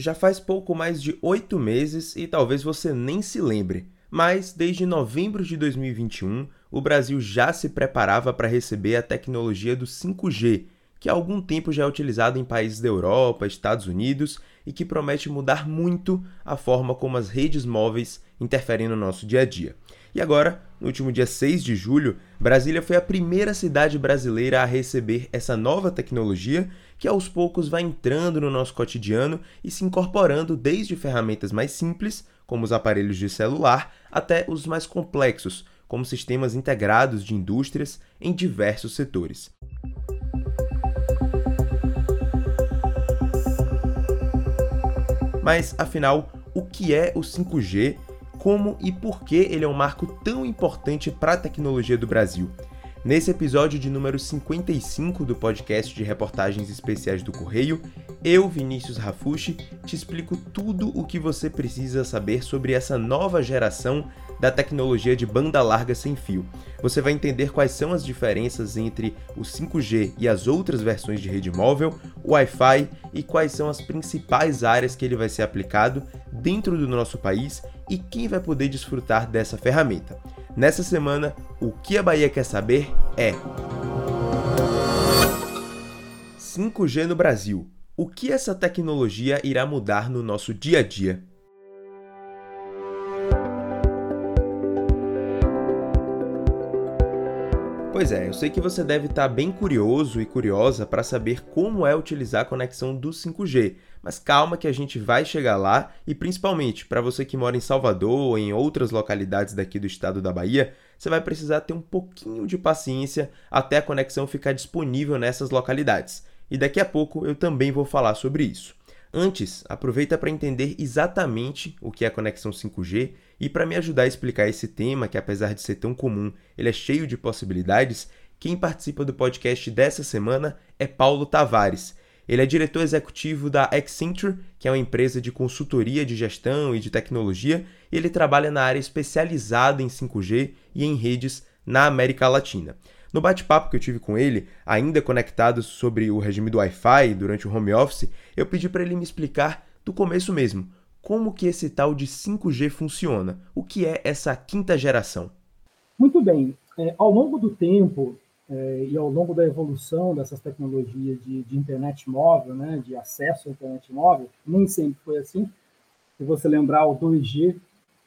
já faz pouco mais de oito meses e talvez você nem se lembre, mas desde novembro de 2021 o Brasil já se preparava para receber a tecnologia do 5G, que há algum tempo já é utilizado em países da Europa, Estados Unidos e que promete mudar muito a forma como as redes móveis interferem no nosso dia a dia. E agora, no último dia 6 de julho, Brasília foi a primeira cidade brasileira a receber essa nova tecnologia que aos poucos vai entrando no nosso cotidiano e se incorporando desde ferramentas mais simples, como os aparelhos de celular, até os mais complexos, como sistemas integrados de indústrias em diversos setores. Mas afinal, o que é o 5G como e por que ele é um marco tão importante para a tecnologia do Brasil. Nesse episódio de número 55 do podcast de reportagens especiais do Correio, eu, Vinícius Rafushi, te explico tudo o que você precisa saber sobre essa nova geração da tecnologia de banda larga sem fio. Você vai entender quais são as diferenças entre o 5G e as outras versões de rede móvel, o Wi-Fi e quais são as principais áreas que ele vai ser aplicado dentro do nosso país e quem vai poder desfrutar dessa ferramenta. Nessa semana, o que a Bahia quer saber é 5G no Brasil. O que essa tecnologia irá mudar no nosso dia a dia? Pois é, eu sei que você deve estar bem curioso e curiosa para saber como é utilizar a conexão do 5G, mas calma que a gente vai chegar lá e principalmente para você que mora em Salvador ou em outras localidades daqui do estado da Bahia, você vai precisar ter um pouquinho de paciência até a conexão ficar disponível nessas localidades. E daqui a pouco eu também vou falar sobre isso. Antes, aproveita para entender exatamente o que é a conexão 5G e para me ajudar a explicar esse tema, que apesar de ser tão comum, ele é cheio de possibilidades, quem participa do podcast dessa semana é Paulo Tavares. Ele é diretor executivo da Accenture, que é uma empresa de consultoria de gestão e de tecnologia, e ele trabalha na área especializada em 5G e em redes na América Latina. No bate-papo que eu tive com ele, ainda conectado sobre o regime do Wi-Fi durante o home office, eu pedi para ele me explicar do começo mesmo, como que esse tal de 5G funciona, o que é essa quinta geração. Muito bem, é, ao longo do tempo é, e ao longo da evolução dessas tecnologias de, de, internet móvel, né, de acesso à internet móvel, nem sempre foi assim. Se você lembrar o 2G,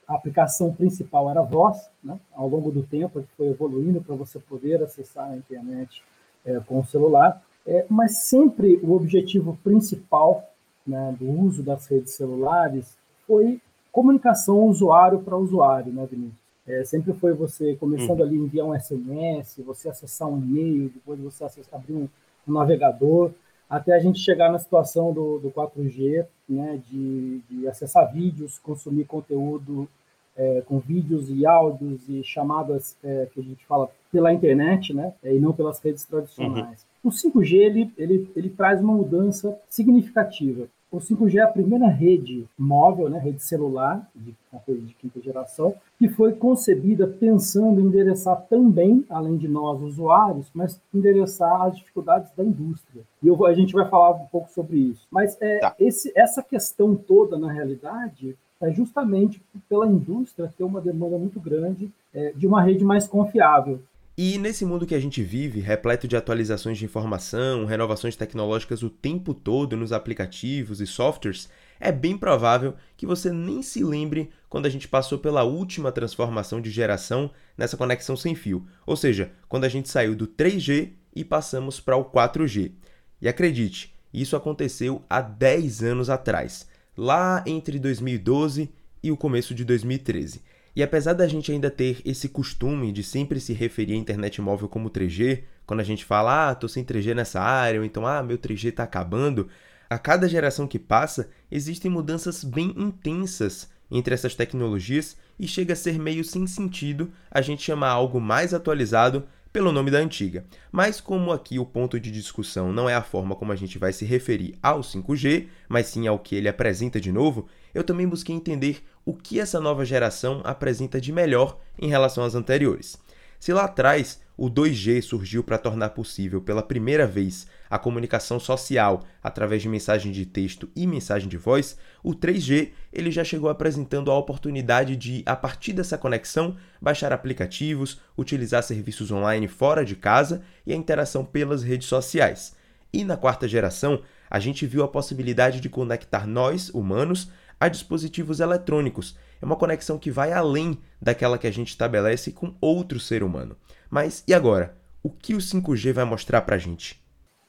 a aplicação principal era voz, né? ao longo do tempo a foi evoluindo para você poder acessar a internet é, com o celular, é, mas sempre o objetivo principal né, do uso das redes celulares foi comunicação usuário para usuário, né, Vinícius? É, sempre foi você começando uhum. ali enviar um SMS, você acessar um e-mail, depois você acessar, abrir um, um navegador, até a gente chegar na situação do, do 4G, né, de, de acessar vídeos, consumir conteúdo é, com vídeos e áudios e chamadas é, que a gente fala pela internet, né, e não pelas redes tradicionais. Uhum. O 5G ele, ele, ele traz uma mudança significativa. O 5G é a primeira rede móvel, né, rede celular, de, de quinta geração, que foi concebida pensando em endereçar também, além de nós usuários, mas endereçar as dificuldades da indústria. E eu, a gente vai falar um pouco sobre isso. Mas é, tá. esse, essa questão toda, na realidade, é justamente pela indústria ter uma demanda muito grande é, de uma rede mais confiável. E nesse mundo que a gente vive, repleto de atualizações de informação, renovações tecnológicas o tempo todo nos aplicativos e softwares, é bem provável que você nem se lembre quando a gente passou pela última transformação de geração nessa conexão sem fio, ou seja, quando a gente saiu do 3G e passamos para o 4G. E acredite, isso aconteceu há 10 anos atrás, lá entre 2012 e o começo de 2013. E apesar da gente ainda ter esse costume de sempre se referir à internet móvel como 3G, quando a gente fala, ah, tô sem 3G nessa área, ou então, ah, meu 3G tá acabando, a cada geração que passa, existem mudanças bem intensas entre essas tecnologias e chega a ser meio sem sentido a gente chamar algo mais atualizado pelo nome da antiga. Mas como aqui o ponto de discussão não é a forma como a gente vai se referir ao 5G, mas sim ao que ele apresenta de novo, eu também busquei entender o que essa nova geração apresenta de melhor em relação às anteriores. Se lá atrás o 2G surgiu para tornar possível pela primeira vez a comunicação social através de mensagem de texto e mensagem de voz, o 3G ele já chegou apresentando a oportunidade de, a partir dessa conexão, baixar aplicativos, utilizar serviços online fora de casa e a interação pelas redes sociais. E na quarta geração, a gente viu a possibilidade de conectar nós, humanos, a dispositivos eletrônicos. É uma conexão que vai além daquela que a gente estabelece com outro ser humano. Mas e agora? O que o 5G vai mostrar para a gente?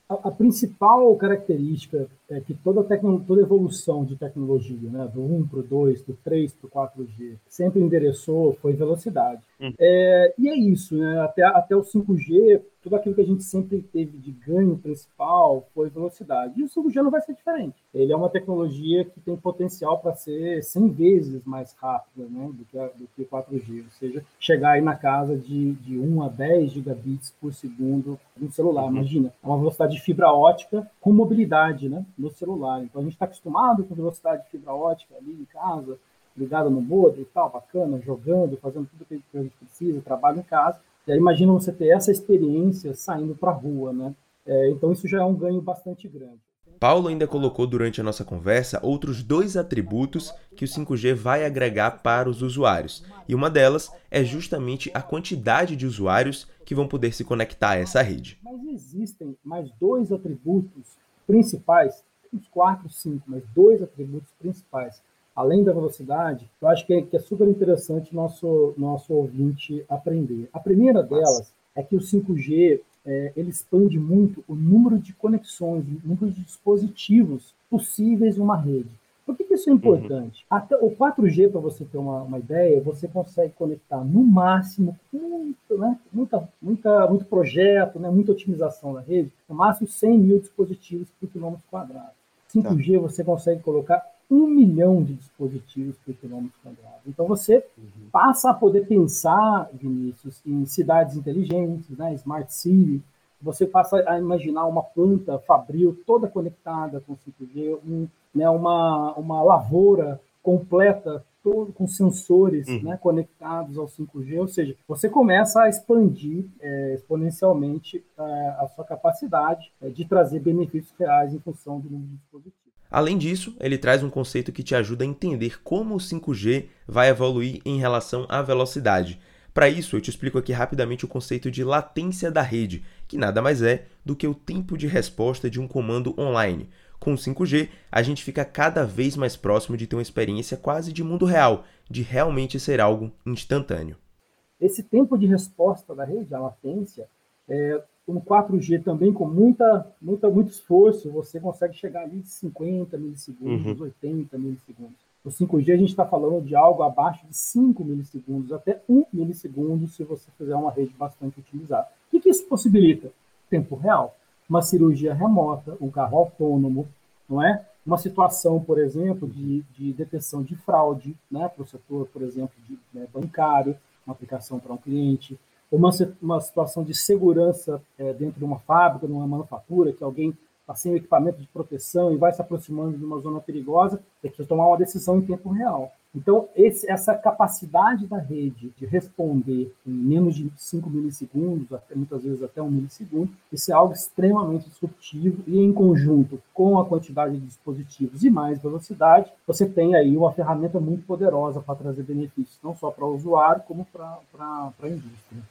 a, principal característica é que toda, toda evolução de tecnologia, né, do 1 para o 2, do 3 para o 4G, sempre endereçou foi velocidade. Hum. É, e é isso, né, até, até o 5G, tudo aquilo que a gente sempre teve de ganho principal foi velocidade. E o 5G não vai ser diferente. Ele é uma tecnologia que tem potencial para ser 100 vezes mais rápida né, do, que a, do que o 4G, ou seja, chegar aí na casa de, de 1 a 10 gigabits por segundo no celular. Uhum. Imagina, é uma velocidade de fibra ótica com mobilidade né, no celular. Então a gente está acostumado com velocidade de fibra ótica ali em casa, ligada no modem e tal, bacana, jogando, fazendo tudo que a gente precisa, trabalho em casa. E aí imagina você ter essa experiência saindo para a rua, né? É, então isso já é um ganho bastante grande. Paulo ainda colocou durante a nossa conversa outros dois atributos que o 5G vai agregar para os usuários. E uma delas é justamente a quantidade de usuários que vão poder se conectar a essa rede. Mas existem mais dois atributos principais, uns quatro, cinco, mas dois atributos principais além da velocidade, eu acho que é, que é super interessante nosso nosso ouvinte aprender. A primeira delas é que o 5G é, ele expande muito o número de conexões, o número de dispositivos possíveis em uma rede. Por que, que isso é importante? Uhum. Até o 4G, para você ter uma, uma, ideia, você consegue conectar no máximo muito, né, muita, muita, muito projeto, né, muita otimização da rede, no máximo 100 mil dispositivos por quilômetro quadrado. 5G tá. você consegue colocar um milhão de dispositivos por quilômetro quadrado. Então você uhum. passa a poder pensar, Vinícius, em cidades inteligentes, né, smart city. Você passa a imaginar uma planta fabril toda conectada com 5G, um, né, uma, uma lavoura completa todo com sensores uhum. né, conectados ao 5G, ou seja, você começa a expandir é, exponencialmente é, a sua capacidade é, de trazer benefícios reais em função do número de dispositivos. Além disso, ele traz um conceito que te ajuda a entender como o 5G vai evoluir em relação à velocidade. Para isso, eu te explico aqui rapidamente o conceito de latência da rede, que nada mais é do que o tempo de resposta de um comando online. Com o 5G, a gente fica cada vez mais próximo de ter uma experiência quase de mundo real, de realmente ser algo instantâneo. Esse tempo de resposta da rede, a latência, é, um 4G também com muita, muita, muito esforço, você consegue chegar ali de 50 milissegundos, uhum. 80 milissegundos. O 5G a gente está falando de algo abaixo de 5 milissegundos, até 1 milissegundo, se você fizer uma rede bastante utilizada. O que, que isso possibilita? Tempo real. Uma cirurgia remota, um carro autônomo, não é? Uma situação, por exemplo, de, de detecção de fraude, né, para o setor, por exemplo, de, né, bancário, uma aplicação para um cliente, uma, uma situação de segurança é, dentro de uma fábrica, de uma manufatura, que alguém está sem equipamento de proteção e vai se aproximando de uma zona perigosa, tem que tomar uma decisão em tempo real. Então, esse, essa capacidade da rede de responder em menos de 5 milissegundos, até, muitas vezes até um milissegundo, isso é algo extremamente disruptivo e em conjunto com a quantidade de dispositivos e mais velocidade, você tem aí uma ferramenta muito poderosa para trazer benefícios, não só para o usuário, como para a indústria.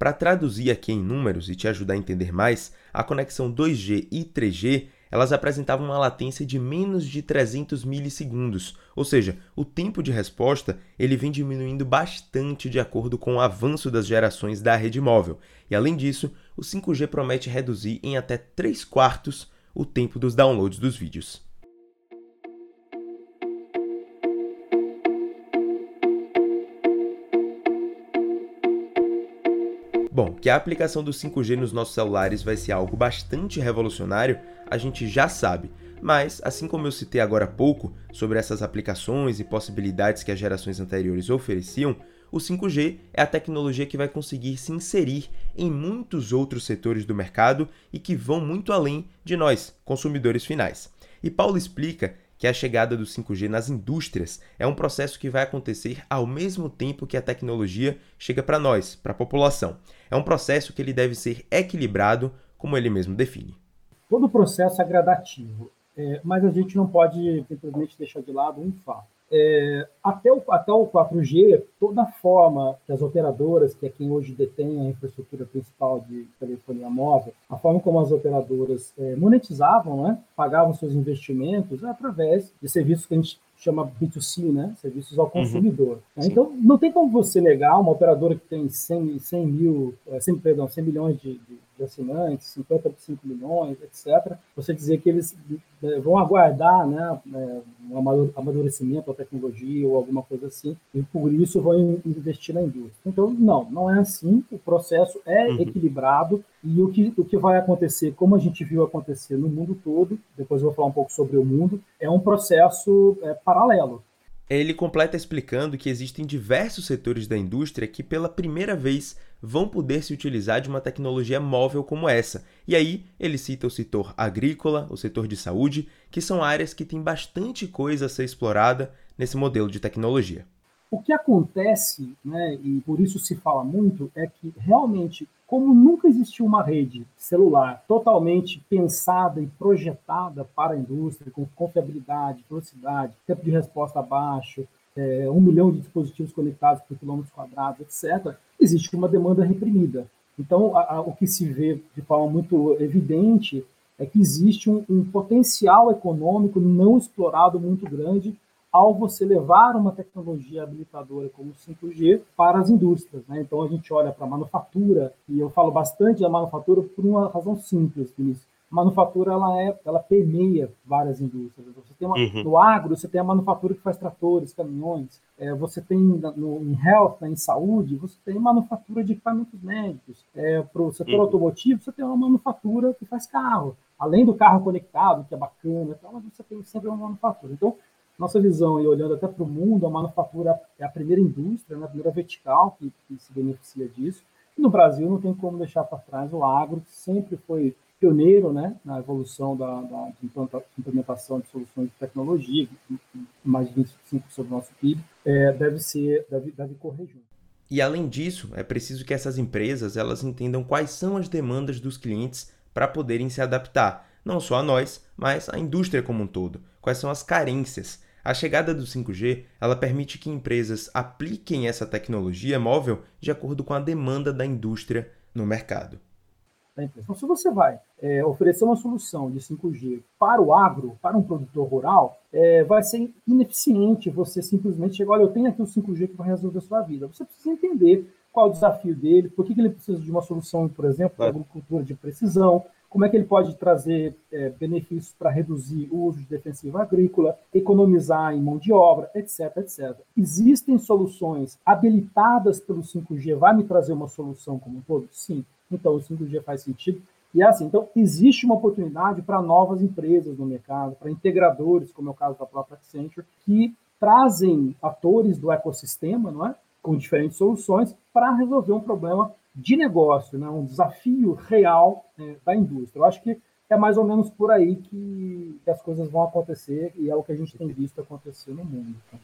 Para traduzir aqui em números e te ajudar a entender mais, a conexão 2G e 3G elas apresentavam uma latência de menos de 300 milissegundos, ou seja, o tempo de resposta ele vem diminuindo bastante de acordo com o avanço das gerações da rede móvel. E além disso, o 5G promete reduzir em até 3 quartos o tempo dos downloads dos vídeos. Bom, que a aplicação do 5G nos nossos celulares vai ser algo bastante revolucionário, a gente já sabe. Mas, assim como eu citei agora há pouco sobre essas aplicações e possibilidades que as gerações anteriores ofereciam, o 5G é a tecnologia que vai conseguir se inserir em muitos outros setores do mercado e que vão muito além de nós, consumidores finais. E Paulo explica que a chegada do 5G nas indústrias é um processo que vai acontecer ao mesmo tempo que a tecnologia chega para nós, para a população. É um processo que ele deve ser equilibrado, como ele mesmo define. todo o processo é gradativo, é, mas a gente não pode simplesmente deixar de lado um fato. É, até, o, até o 4G, toda a forma que as operadoras, que é quem hoje detém a infraestrutura principal de telefonia móvel, a forma como as operadoras é, monetizavam, né, pagavam seus investimentos é através de serviços que a gente chama B2C, né? Serviços ao uhum. consumidor. Uhum. Então, não tem como você negar uma operadora que tem 100, 100 mil, 100, é, perdão, 100 milhões de, de, de assinantes, 55 milhões, etc. Você dizer que eles é, vão aguardar né, é, um amadurecimento da tecnologia ou alguma coisa assim, e por isso vão investir na indústria. Então, não, não é assim. O processo é uhum. equilibrado e o que, o que vai acontecer, como a gente viu acontecer no mundo todo, depois eu vou falar um pouco sobre o mundo, é um processo é, paralelo. Ele completa explicando que existem diversos setores da indústria que, pela primeira vez, vão poder se utilizar de uma tecnologia móvel como essa. E aí, ele cita o setor agrícola, o setor de saúde, que são áreas que têm bastante coisa a ser explorada nesse modelo de tecnologia. O que acontece, né, e por isso se fala muito, é que realmente, como nunca existiu uma rede celular totalmente pensada e projetada para a indústria, com confiabilidade, velocidade, tempo de resposta baixo, é, um milhão de dispositivos conectados por quilômetros quadrados, etc., existe uma demanda reprimida. Então, a, a, o que se vê de forma muito evidente é que existe um, um potencial econômico não explorado muito grande ao você levar uma tecnologia habilitadora como o 5G para as indústrias. Né? Então, a gente olha para a manufatura, e eu falo bastante da manufatura por uma razão simples, Vinícius. A manufatura ela, é, ela permeia várias indústrias. Você tem uma, uhum. No agro, você tem a manufatura que faz tratores, caminhões. É, você tem no, em health, né, em saúde, você tem manufatura de equipamentos médicos. É, para o setor uhum. automotivo, você tem uma manufatura que faz carro. Além do carro conectado, que é bacana, então, você tem sempre uma manufatura. Então, nossa visão, e olhando até para o mundo, a manufatura é a primeira indústria, né, a primeira vertical que, que se beneficia disso. E no Brasil não tem como deixar para trás o agro, que sempre foi pioneiro né, na evolução da, da implementação de soluções de tecnologia, mais de 25% do nosso PIB, é, deve, ser, deve, deve correr junto. E além disso, é preciso que essas empresas elas entendam quais são as demandas dos clientes para poderem se adaptar, não só a nós, mas à indústria como um todo. Quais são as carências a chegada do 5G ela permite que empresas apliquem essa tecnologia móvel de acordo com a demanda da indústria no mercado. Então, se você vai é, oferecer uma solução de 5G para o agro, para um produtor rural, é, vai ser ineficiente você simplesmente chegar, olha, eu tenho aqui o 5G que vai resolver a sua vida. Você precisa entender qual o desafio dele, por que, que ele precisa de uma solução, por exemplo, para agricultura de precisão, como é que ele pode trazer é, benefícios para reduzir o uso de defensivo agrícola, economizar em mão de obra, etc, etc. Existem soluções habilitadas pelo 5G, vai me trazer uma solução como um todo? Sim. Então, o 5G faz sentido. E é assim, então, existe uma oportunidade para novas empresas no mercado, para integradores, como é o caso da própria Accenture, que trazem atores do ecossistema, não é? com diferentes soluções, para resolver um problema de negócio, né? um desafio real é, da indústria. Eu acho que é mais ou menos por aí que, as coisas vão acontecer e é o que a gente tem visto acontecer no mundo. Tá?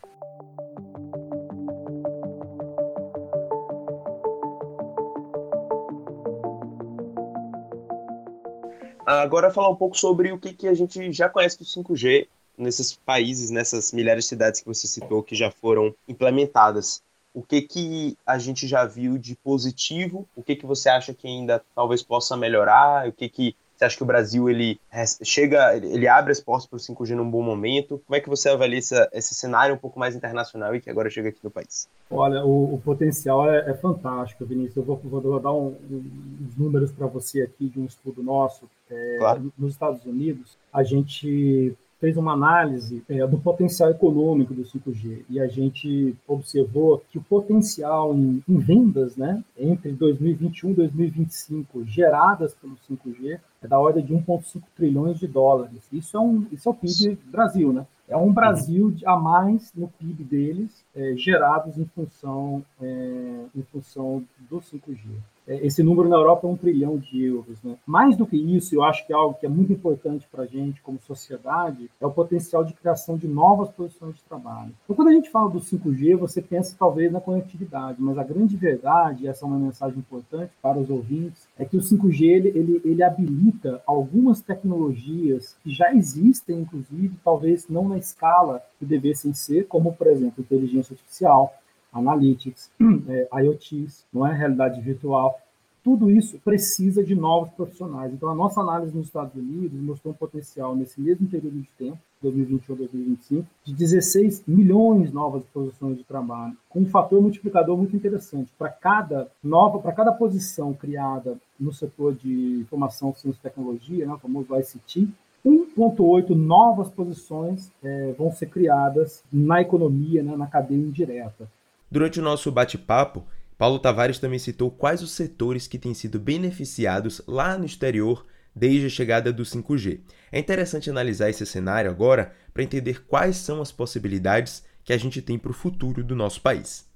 Agora falar um pouco sobre o que, que a gente já conhece do 5G nesses países, nessas milhares de cidades que você citou que já foram implementadas o que que a gente já viu de positivo, o que que você acha que ainda talvez possa melhorar, o que que você acha que o Brasil ele chega, ele abre as portas para o 5G num bom momento? Como é que você avalia essa, esse cenário um pouco mais internacional e que agora chega aqui no país? Olha, o, o potencial é, é, fantástico, Vinícius. Eu vou, vou dar um, um, uns números para você aqui de um estudo nosso. É, claro. Nos Estados Unidos, a gente fez uma análise é, do potencial econômico do 5G e a gente observou que o potencial em, em, vendas, né, entre 2021 e 2025 geradas pelo 5G é da ordem de 1,5 trilhões de dólares. Isso é um, isso é o PIB Brasil, né? É um Brasil a mais no PIB deles é, gerados em função, é, em função do 5G. É, esse número na Europa é um trilhão de euros. Né? Mais do que isso, eu acho que é algo que é muito importante para a gente como sociedade é o potencial de criação de novas posições de trabalho. Então, quando a gente fala do 5G, você pensa talvez na conectividade, mas a grande verdade, e essa é uma mensagem importante para os ouvintes, é que o 5G ele, ele, ele habilita algumas tecnologias que já existem, inclusive, talvez não na escala que devessem ser, como, por exemplo, inteligência artificial, analytics, é, IoTs, não é realidade virtual. Tudo isso precisa de novos profissionais. Então, a nossa análise nos Estados Unidos mostrou um potencial nesse mesmo período de tempo, 2021 2025, de 16 milhões de novas posições de trabalho, com um fator multiplicador muito interessante. Para cada nova, para cada posição criada no setor de informação, ciência e tecnologia, né, o famoso ICT, 1,8 novas posições é, vão ser criadas na economia, né, na cadeia indireta. Durante o nosso bate-papo, Paulo Tavares também citou quais os setores que têm sido beneficiados lá no exterior desde a chegada do 5G. É interessante analisar esse cenário agora para entender quais são as possibilidades que a gente tem para o futuro do nosso país.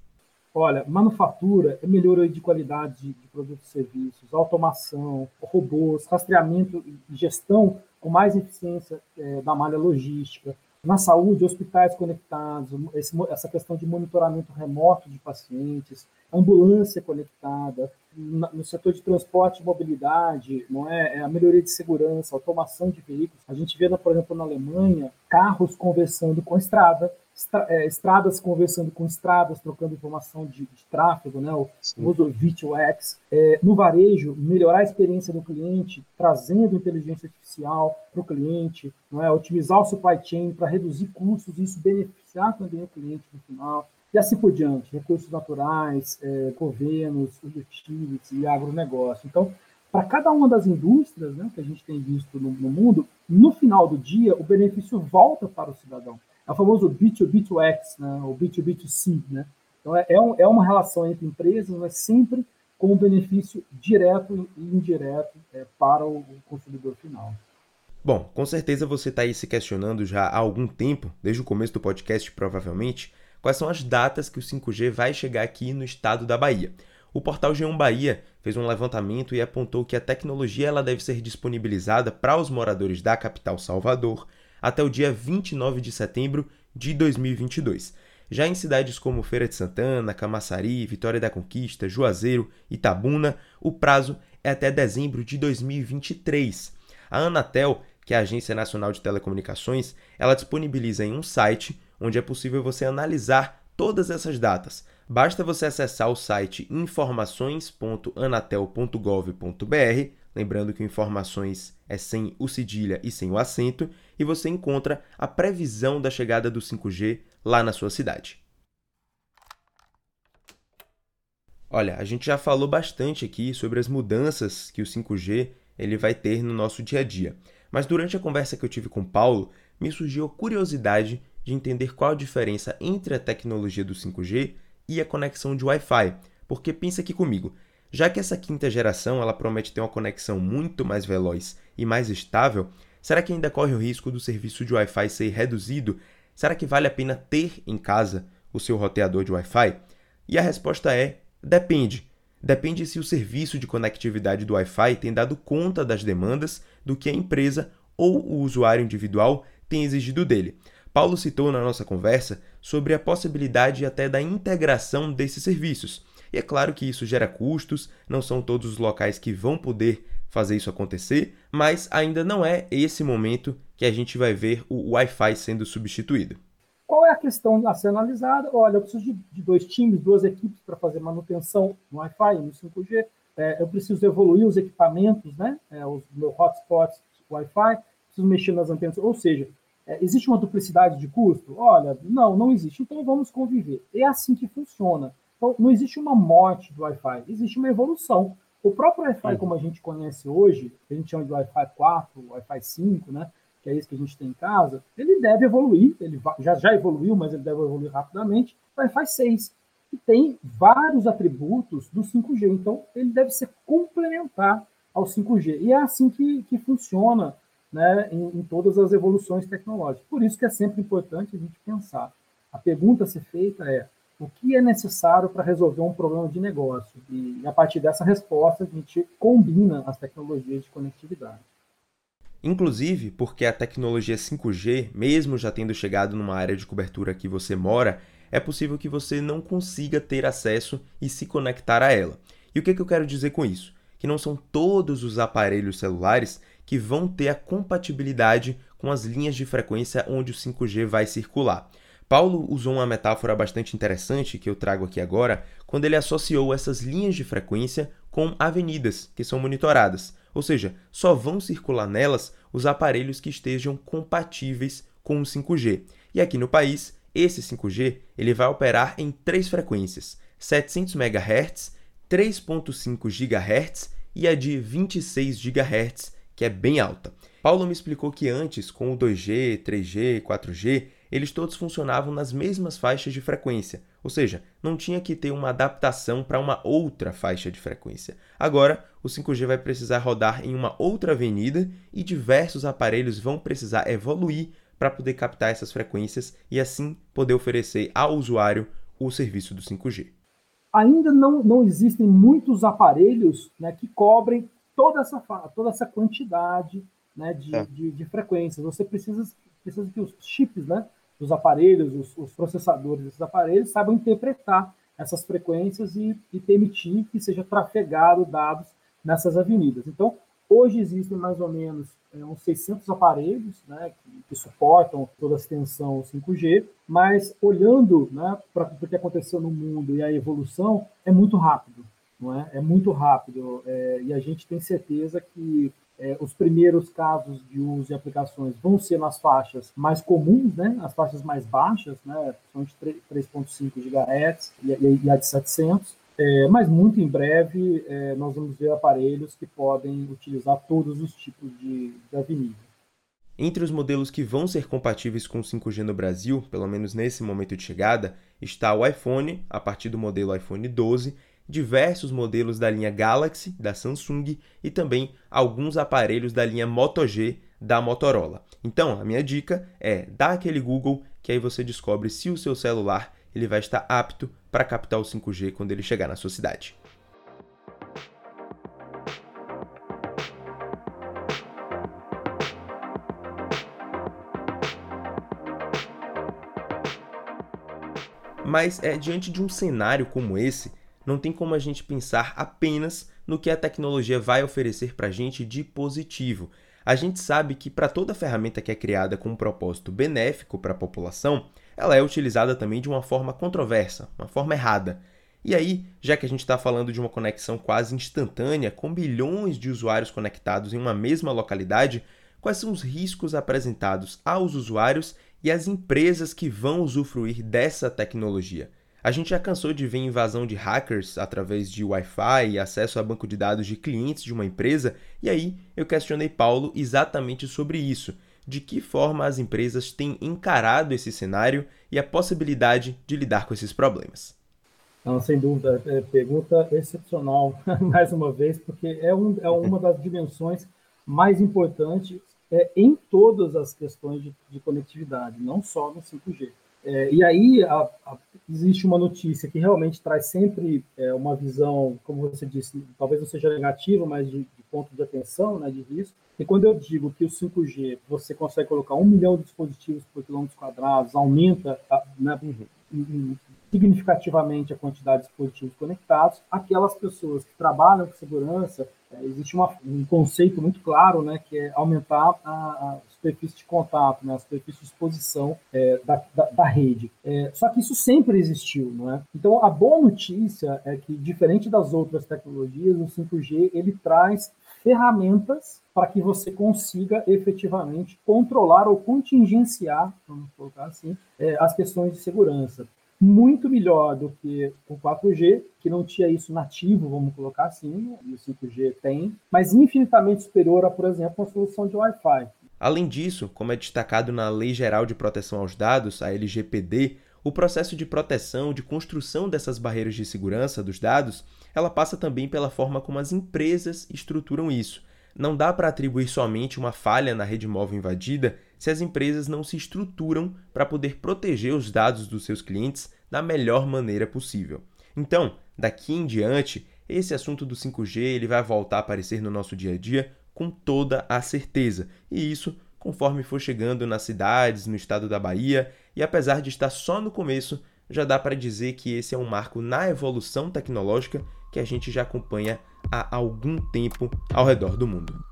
Olha, manufatura é melhoria de qualidade de, produtos e serviços, automação, robôs, rastreamento e gestão com mais eficiência é, da malha logística, na saúde, hospitais conectados, esse, essa questão de monitoramento remoto de pacientes, ambulância conectada, no setor de transporte e mobilidade, não é? é? a melhoria de segurança, automação de veículos. A gente vê, por exemplo, na Alemanha, carros conversando com a estrada, é, estradas conversando com estradas, trocando informação de, de tráfego, né, o uso V2X. É, no varejo, melhorar a experiência do cliente, trazendo inteligência artificial para o cliente, não é, otimizar o supply chain para reduzir custos e isso beneficiar também o cliente no final. E assim por diante, recursos naturais, é, governos, utilities e agronegócio. Então, para cada uma das indústrias né, que a gente tem visto no, no mundo, no final do dia, o benefício volta para o cidadão. É o famoso B2B2X, né, ou B2B2C. Né? Então, é, é, um, é uma relação entre empresas, mas sempre com benefício direto e indireto é, para o consumidor final. Bom, com certeza você está aí se questionando já há algum tempo, desde o começo do podcast provavelmente, quais são as datas que o 5G vai chegar aqui no estado da Bahia. O portal G1 Bahia fez um levantamento e apontou que a tecnologia ela deve ser disponibilizada para os moradores da capital Salvador até o dia 29 de setembro de 2022. Já em cidades como Feira de Santana, Camaçari, Vitória da Conquista, Juazeiro, Itabuna, o prazo é até dezembro de 2023. A Anatel, que é a Agência Nacional de Telecomunicações, ela disponibiliza em um site onde é possível você analisar todas essas datas. Basta você acessar o site informações.anatel.gov.br, lembrando que informações é sem o cedilha e sem o acento, e você encontra a previsão da chegada do 5G lá na sua cidade. Olha, a gente já falou bastante aqui sobre as mudanças que o 5G ele vai ter no nosso dia a dia. Mas durante a conversa que eu tive com Paulo, me surgiu a curiosidade de entender qual a diferença entre a tecnologia do 5G e a conexão de Wi-Fi. Porque pensa aqui comigo, já que essa quinta geração ela promete ter uma conexão muito mais veloz e mais estável, será que ainda corre o risco do serviço de Wi-Fi ser reduzido? Será que vale a pena ter em casa o seu roteador de Wi-Fi? E a resposta é: depende. Depende se o serviço de conectividade do Wi-Fi tem dado conta das demandas do que a empresa ou o usuário individual tem exigido dele. Paulo citou na nossa conversa sobre a possibilidade até da integração desses serviços. E é claro que isso gera custos, não são todos os locais que vão poder fazer isso acontecer, mas ainda não é esse momento que a gente vai ver o Wi-Fi sendo substituído. Qual é a questão a ser analisada? Olha, eu preciso de, de dois times, duas equipes para fazer manutenção no Wi-Fi, no 5G. É, eu preciso evoluir os equipamentos, né? É, os meus hotspots Wi-Fi, preciso mexer nas antenas. Ou seja, é, existe uma duplicidade de custo? Olha, não, não existe. Então vamos conviver. É assim que funciona. Então, não existe uma morte do Wi-Fi, existe uma evolução. O próprio Wi-Fi, como a gente conhece hoje, que a gente chama de Wi-Fi 4, Wi-Fi 5, né? Que é isso que a gente tem em casa, ele deve evoluir, ele já, já evoluiu, mas ele deve evoluir rapidamente, Wi-Fi 6, que tem vários atributos do 5G. Então, ele deve ser complementar ao 5G. E é assim que, que funciona né, em, em todas as evoluções tecnológicas. Por isso que é sempre importante a gente pensar. A pergunta a ser feita é: o que é necessário para resolver um problema de negócio. E, a partir dessa resposta, a gente combina as tecnologias de conectividade. Inclusive, porque a tecnologia 5G, mesmo já tendo chegado numa área de cobertura que você mora, é possível que você não consiga ter acesso e se conectar a ela. E o que, que eu quero dizer com isso? Que não são todos os aparelhos celulares que vão ter a compatibilidade com as linhas de frequência onde o 5G vai circular. Paulo usou uma metáfora bastante interessante que eu trago aqui agora, quando ele associou essas linhas de frequência com avenidas que são monitoradas, ou seja, só vão circular nelas os aparelhos que estejam compatíveis com o 5G. E aqui no país, esse 5G ele vai operar em três frequências: 700 MHz, 3.5 GHz e a de 26 GHz, que é bem alta. Paulo me explicou que antes, com o 2G, 3G, 4G, eles todos funcionavam nas mesmas faixas de frequência, ou seja, não tinha que ter uma adaptação para uma outra faixa de frequência. Agora, o 5G vai precisar rodar em uma outra avenida e diversos aparelhos vão precisar evoluir para poder captar essas frequências e assim poder oferecer ao usuário o serviço do 5G. Ainda não, não existem muitos aparelhos né, que cobrem toda essa, toda essa quantidade né, de, é. de, de, frequências. Você precisa, precisa que os chips né, dos aparelhos, os, os, processadores desses aparelhos, saibam interpretar essas frequências e, e permitir que seja trafegado dados nessas avenidas. Então, hoje existem mais ou menos é, uns 600 aparelhos né, que, que, suportam toda a extensão 5G, mas olhando né, para o que aconteceu no mundo e a evolução, é muito rápido. Não é? é muito rápido é, e a gente tem certeza que é, os primeiros casos de uso e aplicações vão ser nas faixas mais comuns, né, as faixas mais baixas, né, são de 3.5 GHz e, e, e, a de 700, é, mas muito em breve é, nós vamos ver aparelhos que podem utilizar todos os tipos de, de avenida. Entre os modelos que vão ser compatíveis com 5G no Brasil, pelo menos nesse momento de chegada, está o iPhone, a partir do modelo iPhone 12, diversos modelos da linha Galaxy da Samsung e também alguns aparelhos da linha Moto G da Motorola. Então, a minha dica é dar aquele Google que aí você descobre se o seu celular ele vai estar apto para captar o 5G quando ele chegar na sua cidade. Mas é diante de um cenário como esse não tem como a gente pensar apenas no que a tecnologia vai oferecer para a gente de positivo. A gente sabe que para toda ferramenta que é criada com um propósito benéfico para a população, ela é utilizada também de uma forma controversa, uma forma errada. E aí, já que a gente está falando de uma conexão quase instantânea, com bilhões de usuários conectados em uma mesma localidade, quais são os riscos apresentados aos usuários e às empresas que vão usufruir dessa tecnologia? A gente já cansou de ver invasão de hackers através de Wi-Fi e acesso a banco de dados de clientes de uma empresa, e aí eu questionei Paulo exatamente sobre isso. De que forma as empresas têm encarado esse cenário e a possibilidade de lidar com esses problemas? Não, sem dúvida, é, pergunta excepcional, mais uma vez, porque é, um, é uma das dimensões mais importantes é, em todas as questões de, de conectividade, não só no 5G. É, e aí a, a, existe uma notícia que realmente traz sempre é, uma visão, como você disse, talvez não seja negativa, mas de, de, ponto de atenção, né, de risco. E quando eu digo que o 5G você consegue colocar um milhão de dispositivos por quilômetro quadrados, aumenta né, uhum. Significativamente a quantidade de dispositivos conectados, aquelas pessoas que trabalham com segurança, é, existe uma, um conceito muito claro, né, que é aumentar a, a superfície de contato, né, a superfície de exposição é, da, da, da, rede. É, só que isso sempre existiu, não é? Então, a boa notícia é que, diferente das outras tecnologias, o 5G ele traz ferramentas para que você consiga efetivamente controlar ou contingenciar, vamos colocar assim, é, as questões de segurança muito melhor do que o 4G, que não tinha isso nativo, vamos colocar assim, e o 5G tem, mas infinitamente superior a, por exemplo, uma solução de Wi-Fi. Além disso, como é destacado na Lei Geral de Proteção aos Dados, a LGPD, o processo de proteção, de construção dessas barreiras de segurança dos dados, ela passa também pela forma como as empresas estruturam isso. Não dá para atribuir somente uma falha na rede móvel invadida se as empresas não se estruturam para poder proteger os dados dos seus clientes da melhor maneira possível. Então, daqui em diante, esse assunto do 5G ele vai voltar a aparecer no nosso dia a dia com toda a certeza. E isso conforme for chegando nas cidades, no estado da Bahia, e apesar de estar só no começo, já dá para dizer que esse é um marco na evolução tecnológica que a gente já acompanha há algum tempo ao redor do mundo.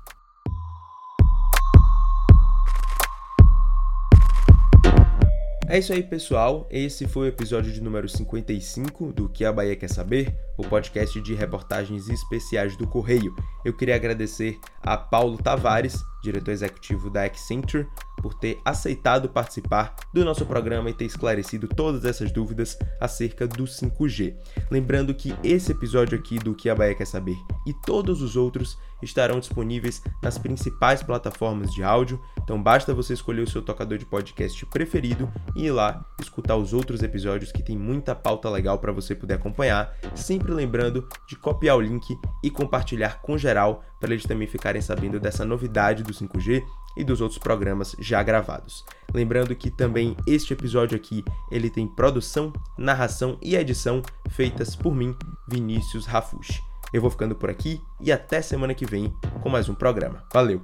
É isso aí, pessoal. Esse foi o episódio de número 55 do Que a Bahia Quer Saber, o podcast de reportagens especiais do Correio. Eu queria agradecer a Paulo Tavares, diretor executivo da Accenture, por ter aceitado participar do nosso programa e ter esclarecido todas essas dúvidas acerca do 5G. Lembrando que esse episódio aqui do Que a Bahia Quer Saber e todos os outros estarão disponíveis nas principais plataformas de áudio, então basta você escolher o seu tocador de podcast preferido e ir lá escutar os outros episódios que tem muita pauta legal para você poder acompanhar, sempre lembrando de copiar o link e compartilhar com geral para eles também ficarem sabendo dessa novidade do 5G e dos outros programas já gravados. Lembrando que também este episódio aqui, ele tem produção, narração e edição feitas por mim, Vinícius Rafushi. Eu vou ficando por aqui e até semana que vem com mais um programa. Valeu!